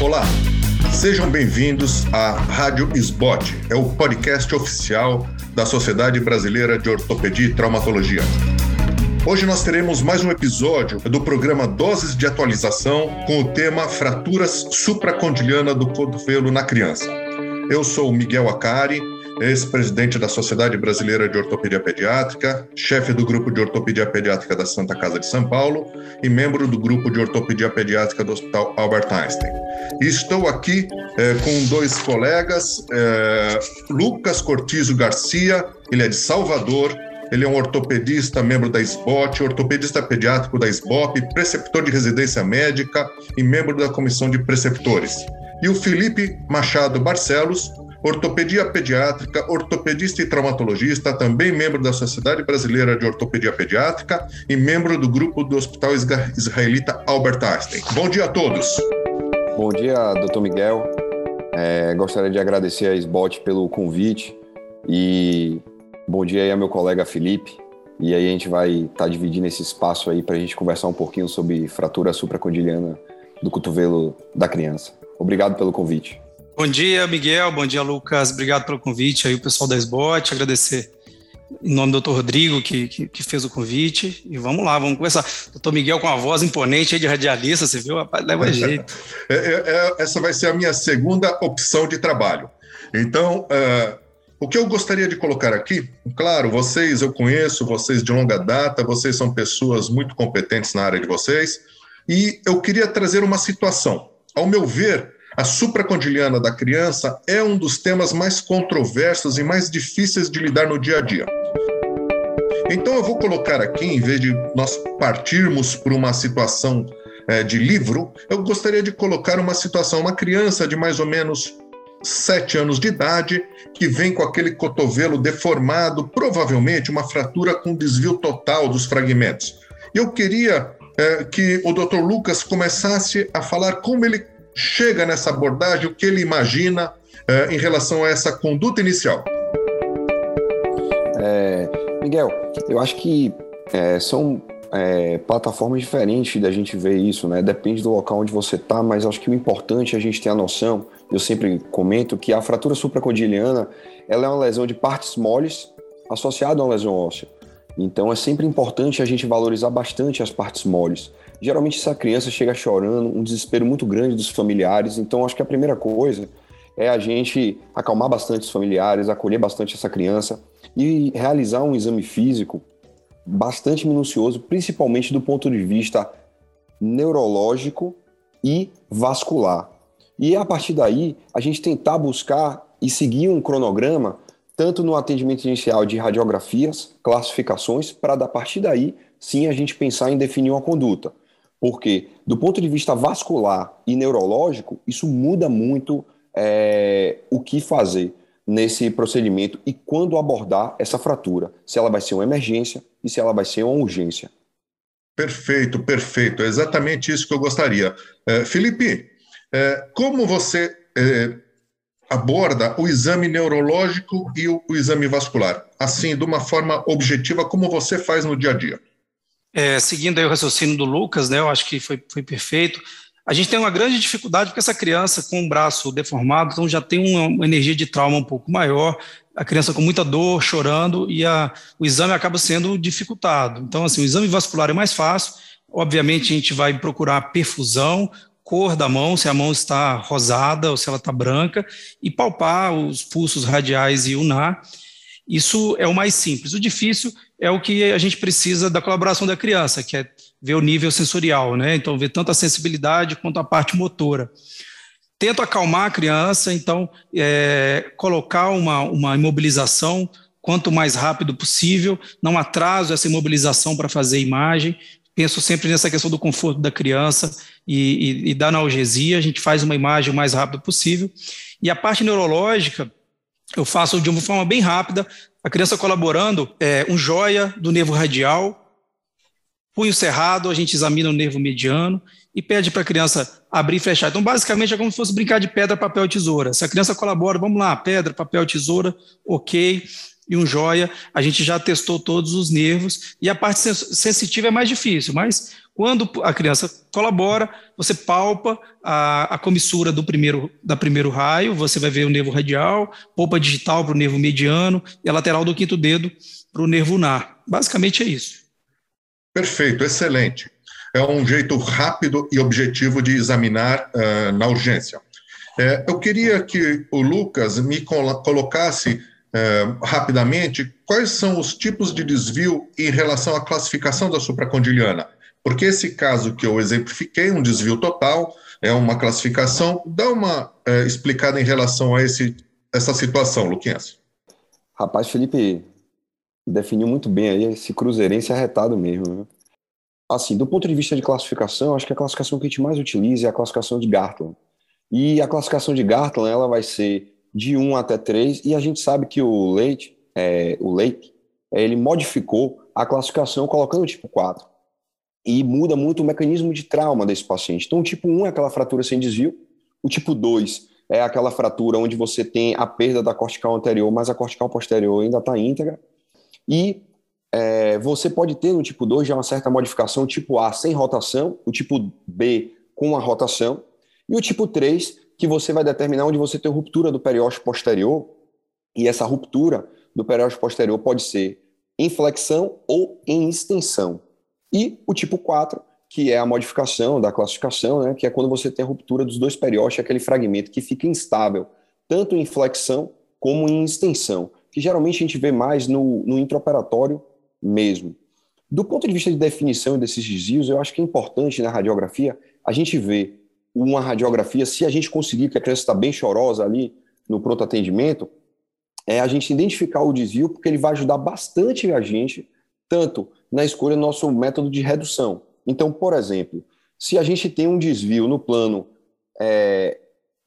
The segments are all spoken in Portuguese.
Olá, sejam bem-vindos à Rádio SBOT, é o podcast oficial da Sociedade Brasileira de Ortopedia e Traumatologia. Hoje nós teremos mais um episódio do programa Doses de Atualização com o tema Fraturas supracondiliana do cotovelo na criança. Eu sou Miguel Acari, ex-presidente da Sociedade Brasileira de Ortopedia Pediátrica, chefe do grupo de ortopedia pediátrica da Santa Casa de São Paulo e membro do grupo de ortopedia pediátrica do Hospital Albert Einstein. Estou aqui eh, com dois colegas, eh, Lucas Cortizo Garcia, ele é de Salvador, ele é um ortopedista, membro da SBOT, ortopedista pediátrico da SBOP, preceptor de residência médica e membro da comissão de preceptores. E o Felipe Machado Barcelos, ortopedia pediátrica, ortopedista e traumatologista, também membro da Sociedade Brasileira de Ortopedia Pediátrica e membro do grupo do Hospital Israelita Albert Einstein. Bom dia a todos. Bom dia, doutor Miguel. É, gostaria de agradecer a SBOT pelo convite e bom dia aí ao meu colega Felipe. E aí a gente vai estar tá dividindo esse espaço aí para a gente conversar um pouquinho sobre fratura supracondiliana do cotovelo da criança. Obrigado pelo convite. Bom dia, Miguel. Bom dia, Lucas. Obrigado pelo convite aí, o pessoal da SBOT. Agradecer em nome do doutor Rodrigo, que, que, que, fez o convite. E vamos lá, vamos começar. Doutor Miguel com a voz imponente aí de radialista, você viu? Rapaz, leva jeito. É, é, é, essa vai ser a minha segunda opção de trabalho. Então, uh, o que eu gostaria de colocar aqui, claro, vocês eu conheço, vocês de longa data, vocês são pessoas muito competentes na área de vocês, e eu queria trazer uma situação. Ao meu ver, a supracondiliana da criança é um dos temas mais controversos e mais difíceis de lidar no dia a dia. Então eu vou colocar aqui, em vez de nós partirmos por uma situação é, de livro, eu gostaria de colocar uma situação, uma criança de mais ou menos sete anos de idade, que vem com aquele cotovelo deformado, provavelmente uma fratura com desvio total dos fragmentos. Eu queria é, que o Dr. Lucas começasse a falar como ele chega nessa abordagem, o que ele imagina é, em relação a essa conduta inicial? É, Miguel, eu acho que é, são é, plataformas diferentes da gente ver isso, né? Depende do local onde você está, mas acho que o importante é a gente ter a noção. Eu sempre comento que a fratura supracondiliana ela é uma lesão de partes moles associada a uma lesão óssea. Então é sempre importante a gente valorizar bastante as partes moles. Geralmente essa criança chega chorando, um desespero muito grande dos familiares. Então acho que a primeira coisa é a gente acalmar bastante os familiares, acolher bastante essa criança e realizar um exame físico bastante minucioso, principalmente do ponto de vista neurológico e vascular. E a partir daí, a gente tentar buscar e seguir um cronograma, tanto no atendimento inicial de radiografias, classificações, para a partir daí, sim, a gente pensar em definir uma conduta. Porque, do ponto de vista vascular e neurológico, isso muda muito é, o que fazer nesse procedimento e quando abordar essa fratura. Se ela vai ser uma emergência e se ela vai ser uma urgência. Perfeito, perfeito. É exatamente isso que eu gostaria. É, Felipe, é, como você é, aborda o exame neurológico e o, o exame vascular? Assim, de uma forma objetiva, como você faz no dia a dia? É, seguindo aí o raciocínio do Lucas, né, eu acho que foi, foi perfeito. A gente tem uma grande dificuldade porque essa criança com o braço deformado, então já tem uma, energia de trauma um pouco maior, a criança com muita dor, chorando, e a, o exame acaba sendo dificultado. Então, assim, o exame vascular é mais fácil, obviamente a gente vai procurar perfusão, cor da mão, se a mão está rosada ou se ela está branca, e palpar os pulsos radiais e unar. Isso é o mais simples. O difícil é o que a gente precisa da colaboração da criança, que é ver o nível sensorial, né? Então, ver tanto a sensibilidade quanto a parte motora. Tento acalmar a criança, então, é, colocar uma, uma imobilização quanto mais rápido possível, não atraso essa imobilização para fazer imagem. Penso sempre nessa questão do conforto da criança e, e, e da analgesia, a gente faz uma imagem o mais rápido possível. E a parte neurológica, eu faço de uma forma bem rápida, a criança colaborando, é, um joia do nervo radial, punho cerrado, a gente examina o nervo mediano e pede para a criança abrir e fechar. Então, basicamente, é como se fosse brincar de pedra, papel e tesoura. Se a criança colabora, vamos lá, pedra, papel, tesoura, ok, e um joia, a gente já testou todos os nervos, e a parte sensitiva é mais difícil, mas quando a criança colabora, você palpa a, a comissura do primeiro, da primeiro raio, você vai ver o nervo radial, polpa digital para o nervo mediano e a lateral do quinto dedo para o nervo ulnar. Basicamente é isso. Perfeito, excelente. É um jeito rápido e objetivo de examinar uh, na urgência. É, eu queria que o Lucas me colocasse uh, rapidamente quais são os tipos de desvio em relação à classificação da supracondiliana. Porque esse caso que eu exemplifiquei, um desvio total, é uma classificação. Dá uma uh, explicada em relação a esse, essa situação, Luquinhas. Rapaz, Felipe, definiu muito bem aí esse cruzeirense arretado mesmo. Né? Assim, do ponto de vista de classificação, acho que a classificação que a gente mais utiliza é a classificação de Gartland. E a classificação de Gartland, ela vai ser de 1 até 3, e a gente sabe que o Leite, é, o Leite, ele modificou a classificação colocando tipo 4. E muda muito o mecanismo de trauma desse paciente. Então, o tipo 1 é aquela fratura sem desvio, o tipo 2 é aquela fratura onde você tem a perda da cortical anterior, mas a cortical posterior ainda está íntegra, e é, você pode ter no tipo 2 já uma certa modificação, tipo A sem rotação, o tipo B com a rotação, e o tipo 3, que você vai determinar onde você tem ruptura do periósteo posterior, e essa ruptura do periósteo posterior pode ser em flexão ou em extensão. E o tipo 4, que é a modificação da classificação, né, que é quando você tem a ruptura dos dois periósteos, aquele fragmento que fica instável, tanto em flexão como em extensão que geralmente a gente vê mais no, no intraoperatório mesmo. Do ponto de vista de definição desses desvios, eu acho que é importante na radiografia a gente ver uma radiografia, se a gente conseguir que a criança está bem chorosa ali no pronto atendimento, é a gente identificar o desvio, porque ele vai ajudar bastante a gente, tanto na escolha do nosso método de redução. Então, por exemplo, se a gente tem um desvio no plano é,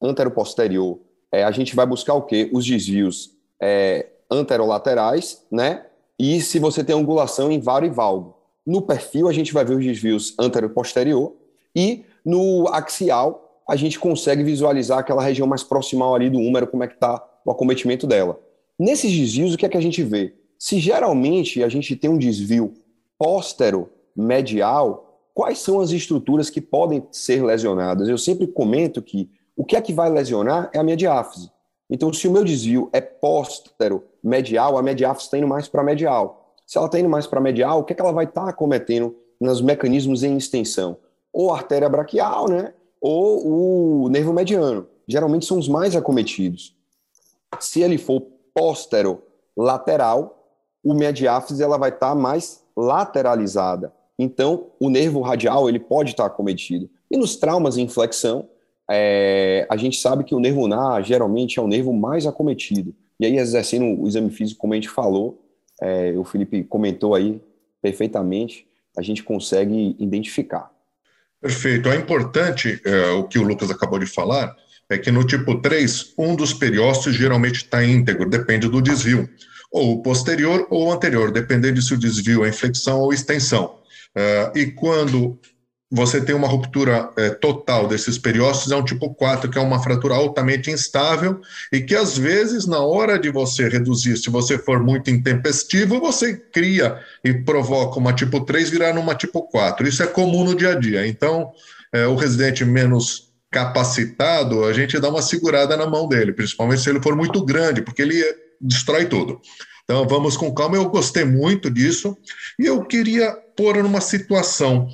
anteroposterior, é, a gente vai buscar o quê? Os desvios é, anterolaterais, né? E se você tem angulação em varo e valgo. No perfil, a gente vai ver os desvios antero-posterior e no axial, a gente consegue visualizar aquela região mais proximal ali do húmero, como é que está o acometimento dela. Nesses desvios, o que é que a gente vê? Se geralmente a gente tem um desvio póstero-medial, quais são as estruturas que podem ser lesionadas? Eu sempre comento que o que é que vai lesionar é a minha diáfise. Então, se o meu desvio é póstero medial, a mediáfise está indo mais para medial. Se ela está indo mais para medial, o que, é que ela vai estar tá cometendo nos mecanismos em extensão? Ou artéria braquial, né? Ou o nervo mediano. Geralmente são os mais acometidos. Se ele for póstero lateral, o mediáfise ela vai estar tá mais lateralizada. Então, o nervo radial ele pode estar tá. E nos traumas em flexão, é, a gente sabe que o nervo ulnar geralmente é o nervo mais acometido. E aí, exercendo o exame físico, como a gente falou, é, o Felipe comentou aí perfeitamente, a gente consegue identificar. Perfeito. É importante é, o que o Lucas acabou de falar, é que no tipo 3, um dos periósteos geralmente está íntegro, depende do desvio, ou posterior ou anterior, dependendo se o desvio é inflexão ou extensão. Uh, e quando você tem uma ruptura é, total desses periósteos, é um tipo 4, que é uma fratura altamente instável e que, às vezes, na hora de você reduzir, se você for muito intempestivo, você cria e provoca uma tipo 3 virar numa tipo 4. Isso é comum no dia a dia. Então, é, o residente menos capacitado, a gente dá uma segurada na mão dele, principalmente se ele for muito grande, porque ele destrói tudo. Então, vamos com calma. Eu gostei muito disso e eu queria pôr numa situação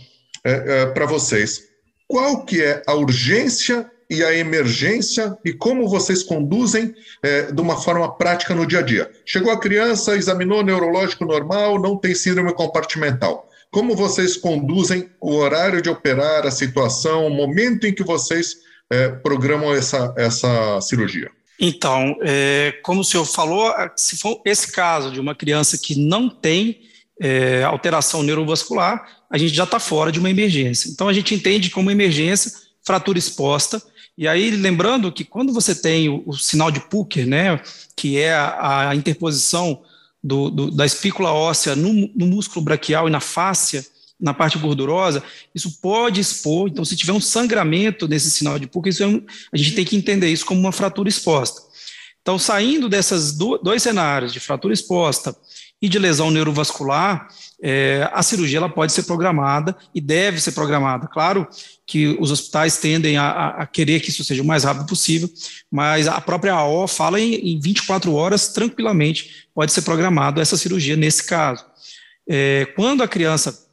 é, é, para vocês. Qual que é a urgência e a emergência e como vocês conduzem é, de uma forma prática no dia a dia? Chegou a criança, examinou neurológico normal, não tem síndrome compartimental. Como vocês conduzem o horário de operar, a situação, o momento em que vocês é, programam essa, essa cirurgia? Então, é, como o senhor falou, se for esse caso de uma criança que não tem é, alteração neurovascular, a gente já está fora de uma emergência. Então, a gente entende como emergência fratura exposta. E aí, lembrando que quando você tem o, o sinal de Pucker, né, que é a, a interposição do, do, da espícula óssea no, no, músculo braquial e na fáscia, na parte gordurosa, isso pode expor. Então, se tiver um sangramento nesse sinal de PUC, isso é um, a gente tem que entender isso como uma fratura exposta. Então, saindo desses dois cenários, de fratura exposta e de lesão neurovascular, é, a cirurgia ela pode ser programada e deve ser programada. Claro que os hospitais tendem a, a querer que isso seja o mais rápido possível, mas a própria AO fala em, em 24 horas, tranquilamente, pode ser programado essa cirurgia nesse caso. É, quando a criança,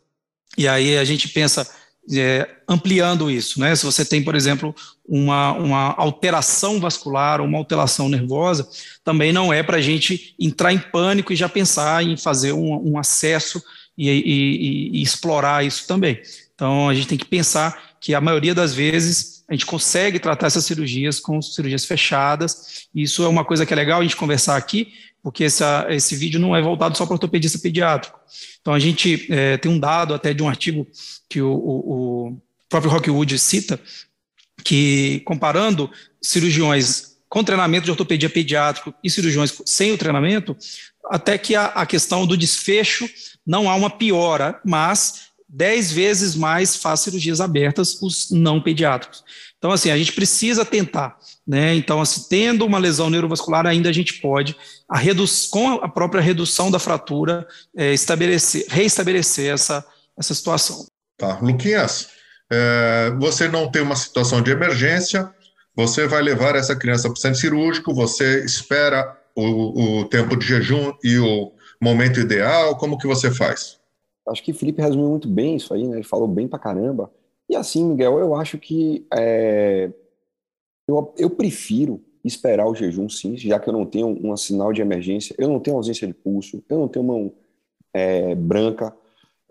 e aí a gente pensa é, ampliando isso, né? Se você tem, por exemplo, uma, uma alteração vascular, uma alteração nervosa, também não é para a gente entrar em pânico e já pensar em fazer um, um acesso e, e, e, explorar isso também. Então, a gente tem que pensar que a maioria das vezes a gente consegue tratar essas cirurgias com cirurgias fechadas. Isso é uma coisa que é legal a gente conversar aqui, porque essa, esse vídeo não é voltado só para ortopedista pediátrico. Então, a gente é, tem um dado até de um artigo que o, o, o próprio Rockwood cita, que comparando cirurgiões com treinamento de ortopedia pediátrico e cirurgiões sem o treinamento, até que a, a questão do desfecho não há uma piora, mas 10 vezes mais faz cirurgias abertas os não pediátricos. Então, assim, a gente precisa tentar, né? Então, assim, tendo uma lesão neurovascular, ainda a gente pode, a com a própria redução da fratura, é, estabelecer, reestabelecer essa, essa situação. Tá, Luquinhas, é, você não tem uma situação de emergência, você vai levar essa criança para o centro cirúrgico, você espera o, o tempo de jejum e o momento ideal? Como que você faz? Acho que o Felipe resumiu muito bem isso aí, né? Ele falou bem pra caramba. E assim, Miguel, eu acho que é, eu, eu prefiro esperar o jejum, sim, já que eu não tenho um sinal de emergência, eu não tenho ausência de pulso, eu não tenho mão é, branca,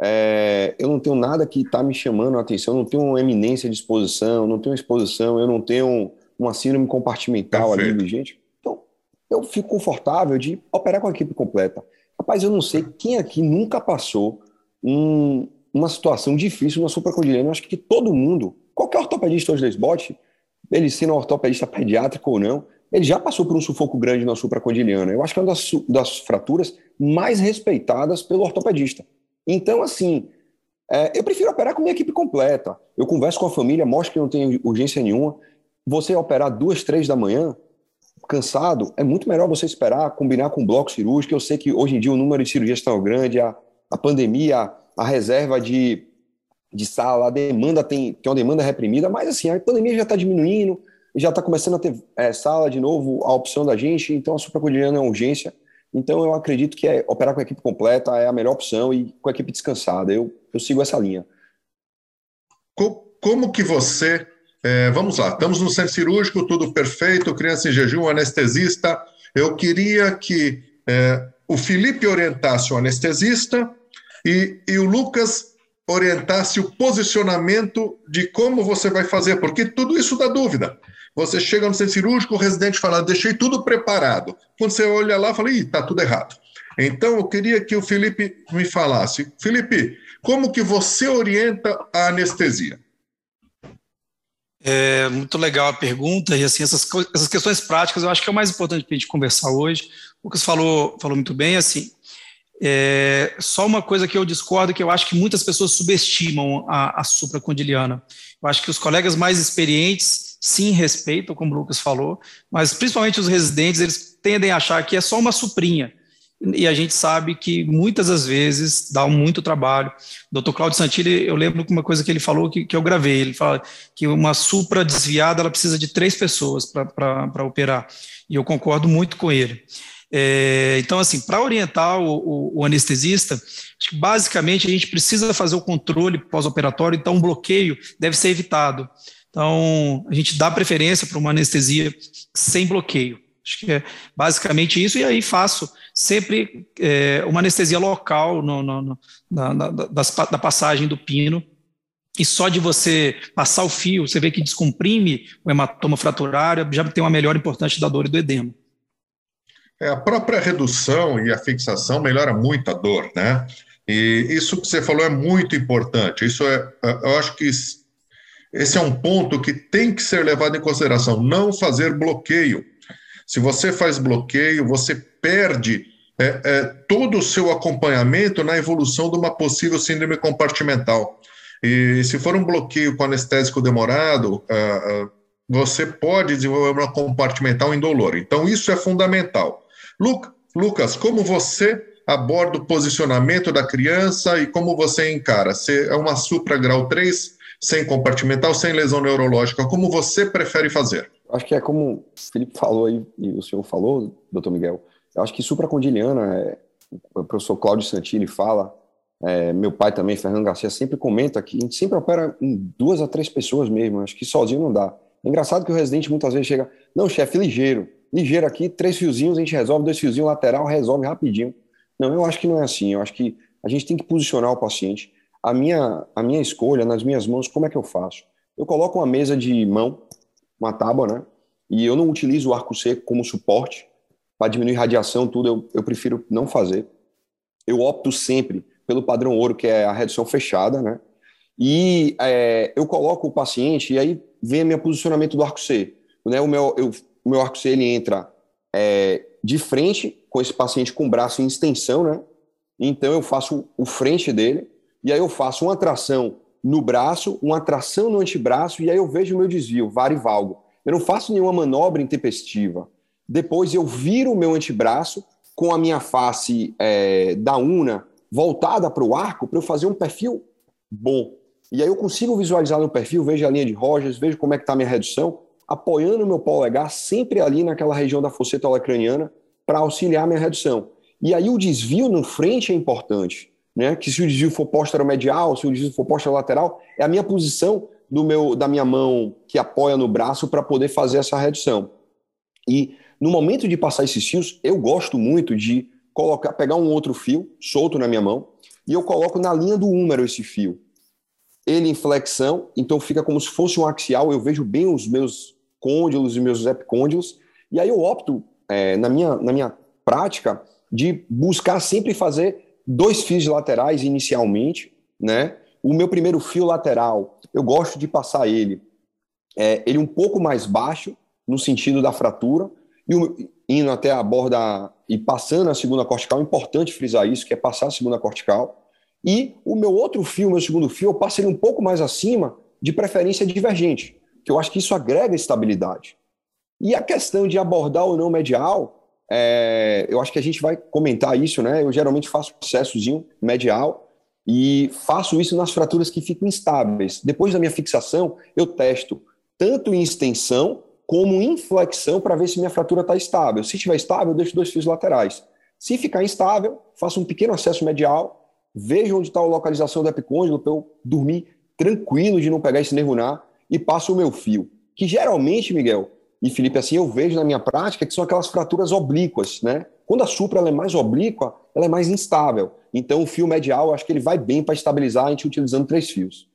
é, eu não tenho nada que está me chamando a atenção, eu não tenho uma eminência de exposição, não tenho exposição, eu não tenho uma síndrome compartimental Perfeito. ali vigente. Então, eu fico confortável de operar com a equipe completa. Rapaz, eu não sei quem aqui nunca passou um, uma situação difícil na supracondiliana. Eu acho que todo mundo, qualquer ortopedista hoje da SBOT, ele sendo um ortopedista pediátrico ou não, ele já passou por um sufoco grande na supracondiliana. Eu acho que é uma das, das fraturas mais respeitadas pelo ortopedista. Então, assim, é, eu prefiro operar com minha equipe completa. Eu converso com a família, mostro que não tem urgência nenhuma. Você operar duas, três da manhã, cansado, é muito melhor você esperar, combinar com o bloco cirúrgico. Eu sei que hoje em dia o número de cirurgias está grande, a, a pandemia, a reserva de, de sala, a demanda tem, tem uma demanda reprimida, mas assim, a pandemia já está diminuindo, já está começando a ter é, sala de novo, a opção da gente, então a supracordiana é uma urgência. Então eu acredito que é, operar com a equipe completa é a melhor opção e com a equipe descansada. Eu, eu sigo essa linha. Como que você é, vamos lá, estamos no centro cirúrgico, tudo perfeito, criança em jejum, anestesista. Eu queria que é, o Felipe orientasse o anestesista e, e o Lucas orientasse o posicionamento de como você vai fazer, porque tudo isso dá dúvida. Você chega no centro cirúrgico, o residente fala, deixei tudo preparado. Quando você olha lá, fala, ih, está tudo errado. Então, eu queria que o Felipe me falasse. Felipe, como que você orienta a anestesia? É muito legal a pergunta e assim essas, essas questões práticas eu acho que é o mais importante para a gente conversar hoje. O Lucas falou, falou muito bem, assim, é, só uma coisa que eu discordo, que eu acho que muitas pessoas subestimam a, a supracondiliana. Eu acho que os colegas mais experientes sim respeitam, como o Lucas falou, mas principalmente os residentes, eles tendem a achar que é só uma suprinha e a gente sabe que muitas das vezes dá muito trabalho. O Dr. Claudio Santilli, eu lembro que uma coisa que ele falou que, que eu gravei, ele fala que uma supra desviada ela precisa de três pessoas para operar, e eu concordo muito com ele. É, então, assim, para orientar o, o, o, anestesista, basicamente a gente precisa fazer o controle pós-operatório, então um bloqueio deve ser evitado. Então, a gente dá preferência para uma anestesia sem bloqueio. Acho que é basicamente isso, e aí faço sempre é, uma anestesia local no, no, no, na, na, das, da passagem do pino, e só de você passar o fio, você vê que descomprime o hematoma fraturário, já tem uma melhora importante da dor e do edema. É, a própria redução e a fixação melhora muito a dor, né? E isso que você falou é muito importante. Isso é, eu acho que esse é um ponto que tem que ser levado em consideração. Não fazer bloqueio se você faz bloqueio, você perde é, é, todo o seu acompanhamento na evolução de uma possível síndrome compartimental. E se for um bloqueio com anestésico demorado, uh, uh, você pode desenvolver uma compartimental indolor. Então, isso é fundamental. Lu Lucas, como você aborda o posicionamento da criança e como você encara? Se é uma supra grau 3, sem compartimental, sem lesão neurológica, como você prefere fazer? Acho que é como o Felipe falou aí, e o senhor falou, doutor Miguel, eu acho que supracondiliana, é, o professor Cláudio Santini fala, é, meu pai também, Fernando Garcia, sempre comenta que a gente sempre opera em duas a três pessoas mesmo, acho que sozinho não dá. É engraçado que o residente muitas vezes chega, não, chefe, ligeiro, ligeiro aqui, três fiozinhos, a gente resolve, dois fiozinhos lateral, resolve rapidinho. Não, eu acho que não é assim, eu acho que a gente tem que posicionar o paciente. A minha, a minha escolha, nas minhas mãos, como é que eu faço? Eu coloco uma mesa de mão, uma tábua, né? E eu não utilizo o arco seco como suporte, para diminuir radiação, tudo, eu, eu prefiro não fazer. Eu opto sempre pelo padrão ouro, que é a redução fechada, né? E é, eu coloco o paciente, e aí vem o meu posicionamento do arco C. Né? O, meu, eu, o meu arco C ele entra é, de frente com esse paciente com o braço em extensão, né? Então eu faço o frente dele, e aí eu faço uma tração no braço, uma tração no antebraço, e aí eu vejo o meu desvio, varivalgo. Eu não faço nenhuma manobra intempestiva. Depois eu viro o meu antebraço com a minha face é, da una voltada para o arco para eu fazer um perfil bom. E aí eu consigo visualizar no perfil, vejo a linha de Rogers, vejo como é que está a minha redução, apoiando o meu polegar sempre ali naquela região da fosseta holacraniana para auxiliar a minha redução. E aí o desvio no frente é importante, né? Que se o desvio for medial, se o desvio for lateral, é a minha posição do meu da minha mão que apoia no braço para poder fazer essa redução. E no momento de passar esses fios, eu gosto muito de colocar, pegar um outro fio solto na minha mão e eu coloco na linha do húmero esse fio. Ele em flexão, então fica como se fosse um axial, eu vejo bem os meus côndilos e meus epicôndilos, e aí eu opto, é, na, minha, na minha prática, de buscar sempre fazer dois fios laterais inicialmente, né? O meu primeiro fio lateral, eu gosto de passar ele, é, ele um pouco mais baixo, no sentido da fratura, e o, indo até a borda e passando a segunda cortical, é importante frisar isso, que é passar a segunda cortical. E o meu outro fio, meu segundo fio, eu passo ele um pouco mais acima, de preferência divergente, que eu acho que isso agrega estabilidade. E a questão de abordar ou não medial, é, eu acho que a gente vai comentar isso, né? Eu geralmente faço processozinho medial e faço isso nas fraturas que ficam instáveis. Depois da minha fixação, eu testo tanto em extensão como inflexão para ver se minha fratura está estável. Se estiver estável, eu deixo dois fios laterais. Se ficar instável, faço um pequeno acesso medial, vejo onde está a localização do epicôndilo para eu dormir tranquilo de não pegar esse nervunar e passo o meu fio. Que geralmente, Miguel e Felipe, assim eu vejo na minha prática que são aquelas fraturas oblíquas, né? Quando a supra é mais oblíqua, ela é mais instável. Então o fio medial, eu acho que ele vai bem para estabilizar a gente utilizando três fios.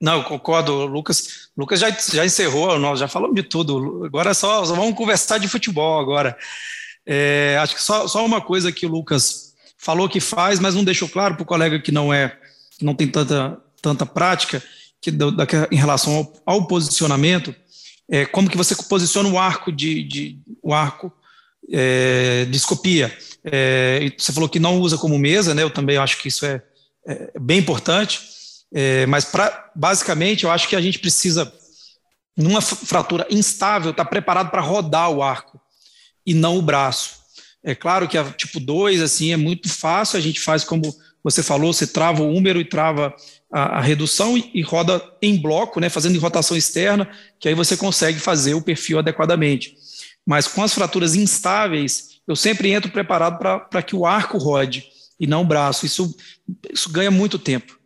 Não, concordo, Lucas. Lucas já, já encerrou, nós já falamos de tudo. Agora é só, só vamos conversar de futebol agora. É, acho que só, só uma coisa que o Lucas falou que faz, mas não deixou claro para o colega que não é, que não tem tanta, tanta prática, que, da, em relação ao, ao posicionamento, é, como que você posiciona o arco de, de o arco é, de escopia. É, você falou que não usa como mesa, né? Eu também acho que isso é, é bem importante. É, mas, pra, basicamente, eu acho que a gente precisa, numa fratura instável, estar tá preparado para rodar o arco e não o braço. É claro que a tipo 2, assim, é muito fácil, a gente faz como você falou, você trava o húmero e trava a, a redução e, e, roda em bloco, né, fazendo em rotação externa, que aí você consegue fazer o perfil adequadamente. Mas com as fraturas instáveis, eu sempre entro preparado para que o arco rode e não o braço. Isso, isso ganha muito tempo.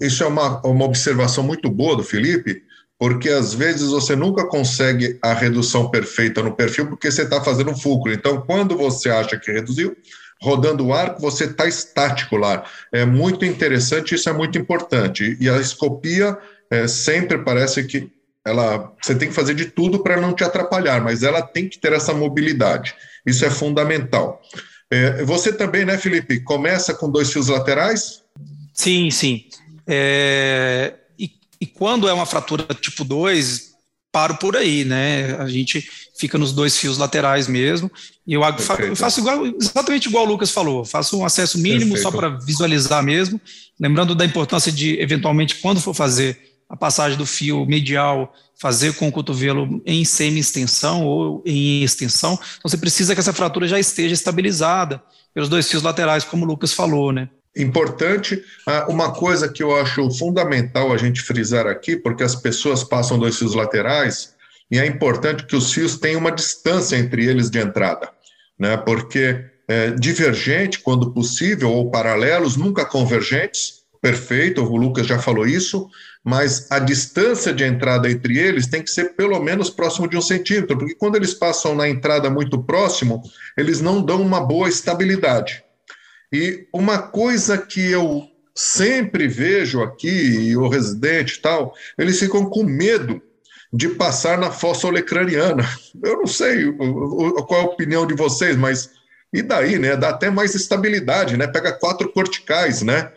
Isso é uma, uma observação muito boa do Felipe, porque às vezes você nunca consegue a redução perfeita no perfil porque você está fazendo fulcro. Então, quando você acha que reduziu, rodando o arco, você está estático lá. É muito interessante, isso é muito importante. E a escopia é, sempre parece que ela, você tem que fazer de tudo para não te atrapalhar, mas ela tem que ter essa mobilidade. Isso é fundamental. É, você também, né, Felipe, começa com dois fios laterais? Sim, sim. É, e, quando é uma fratura tipo 2, paro por aí, né? A gente fica nos dois fios laterais mesmo. E eu, eu faço igual, exatamente igual o Lucas falou, faço um acesso mínimo Perfeito. só para visualizar mesmo, lembrando da importância de, eventualmente, quando for fazer a passagem do fio medial, fazer com o cotovelo em semi-extensão ou em extensão. Então você precisa que essa fratura já esteja estabilizada pelos dois fios laterais, como o Lucas falou, né? Importante, ah, uma coisa que eu acho fundamental a gente frisar aqui, porque as pessoas passam dois fios laterais, e é importante que os fios tenham uma distância entre eles de entrada, né? Porque é, divergente, quando possível, ou paralelos, nunca convergentes, perfeito, o Lucas já falou isso, mas a distância de entrada entre eles tem que ser pelo menos próximo de um centímetro, porque quando eles passam na entrada muito próximo, eles não dão uma boa estabilidade. E uma coisa que eu sempre vejo aqui, e o residente e tal, eles ficam com medo de passar na fossa olecraniana. Eu não sei qual é a opinião de vocês, mas e daí, né? Dá até mais estabilidade, né? Pega quatro corticais, né?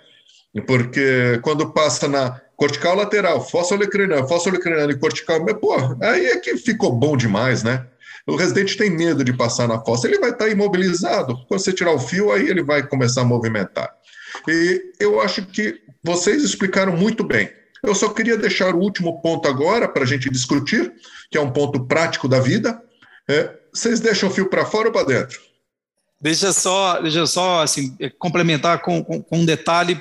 Porque quando passa na cortical lateral, fossa olecraniana, fossa olecraniana e cortical, pô, aí é que ficou bom demais, né? O residente tem medo de passar na fossa, ele vai estar imobilizado. Quando você tirar o fio, aí ele vai começar a movimentar. E eu acho que vocês explicaram muito bem. Eu só queria deixar o último ponto agora para a gente discutir, que é um ponto prático da vida. É, vocês deixam o fio para fora ou para dentro? Deixa só, deixa só assim, complementar com, com, com um detalhe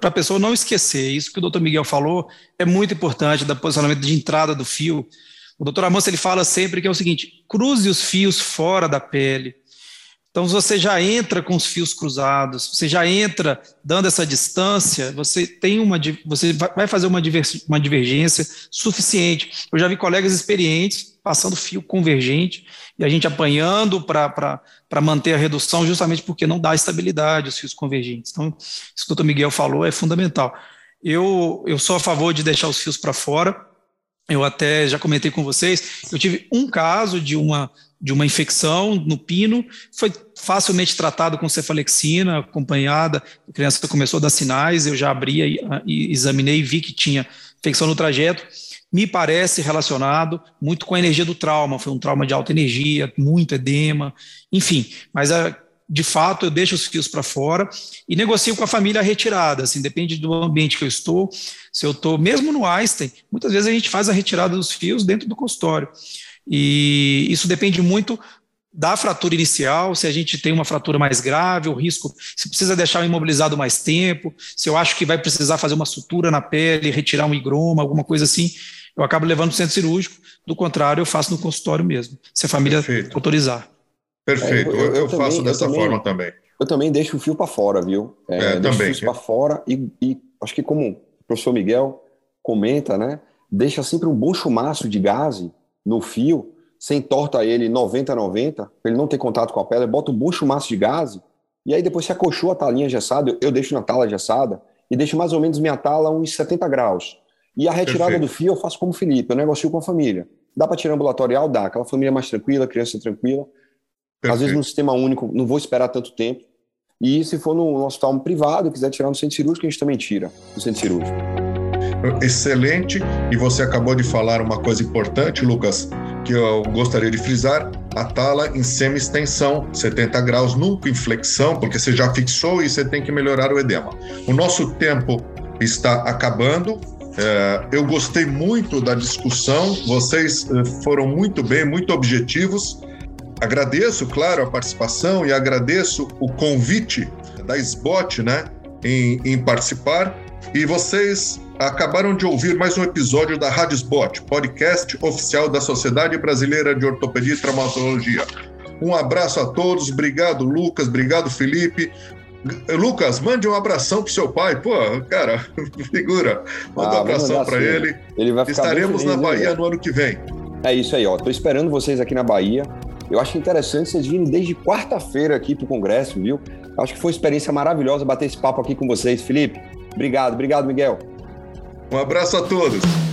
para a pessoa não esquecer. Isso que o doutor Miguel falou é muito importante, da posicionamento de entrada do fio. O doutor Amanso ele fala sempre que é o seguinte: cruze os fios fora da pele. Então, você já entra com os fios cruzados, você já entra dando essa distância, você tem uma, você vai fazer uma, uma divergência suficiente. Eu já vi colegas experientes passando fio convergente e a gente apanhando para manter a redução, justamente porque não dá estabilidade os fios convergentes. Então, isso que o doutor Miguel falou é fundamental. Eu, eu sou a favor de deixar os fios para fora, eu até já comentei com vocês, eu tive um caso de uma, de uma infecção no pino, foi facilmente tratado com cefalexina, acompanhada, a criança começou a dar sinais, eu já abri e, e examinei e vi que tinha infecção no trajeto, me parece relacionado muito com a energia do trauma, foi um trauma de alta energia, muito edema, enfim, mas a, de fato, eu deixo os fios para fora e negocio com a família a retirada. Assim, depende do ambiente que eu estou. Se eu estou, mesmo no Einstein, muitas vezes a gente faz a retirada dos fios dentro do consultório. E isso depende muito da fratura inicial, se a gente tem uma fratura mais grave, o risco, se precisa deixar o imobilizado mais tempo, se eu acho que vai precisar fazer uma sutura na pele, retirar um higroma, alguma coisa assim, eu acabo levando para o centro cirúrgico. Do contrário, eu faço no consultório mesmo, se a família Perfeito. autorizar. Perfeito, é, eu, eu, eu, faço também, dessa também, forma também. Eu também deixo o fio para fora, viu? É, é também. o fio para fora e, e, acho que como o professor Miguel comenta, né? Deixa sempre um bom chumaço de gás no fio, sem torta ele 90-90, para ele não ter contato com a pedra, bota um bom chumaço de gás e aí depois se acochou a talinha gessada, eu, eu deixo na tala gessada e deixo mais ou menos minha tala uns 70 graus. E a retirada Perfeito. do fio eu faço como o Felipe, eu negocio com a família. Dá para tirar ambulatorial? Dá. Aquela família mais tranquila, criança tranquila. Perfeito. Às vezes no sistema único, não vou esperar tanto tempo. E se for no, no hospital privado, quiser tirar no centro cirúrgico, a gente também tira no centro cirúrgico. Excelente. E você acabou de falar uma coisa importante, Lucas, que eu gostaria de frisar: a tala em semi-extensão, 70 graus, nunca em flexão, porque você já fixou e você tem que melhorar o edema. O nosso tempo está acabando. É, eu gostei muito da discussão, vocês eh, foram muito bem, muito objetivos. Agradeço, claro, a participação e agradeço o convite da SBOT né, em, em participar. E vocês acabaram de ouvir mais um episódio da Rádio Spot, podcast oficial da Sociedade Brasileira de Ortopedia e Traumatologia. Um abraço a todos, obrigado Lucas, obrigado Felipe. Lucas, mande um abração pro seu pai, pô, cara, figura. Manda ah, um abração para ele. ele vai Estaremos na Bahia né? no ano que vem. É isso aí, ó. Tô esperando vocês aqui na Bahia. Eu acho interessante vocês virem desde quarta-feira aqui para o Congresso, viu? Acho que foi uma experiência maravilhosa bater esse papo aqui com vocês. Felipe, obrigado, obrigado, Miguel. Um abraço a todos.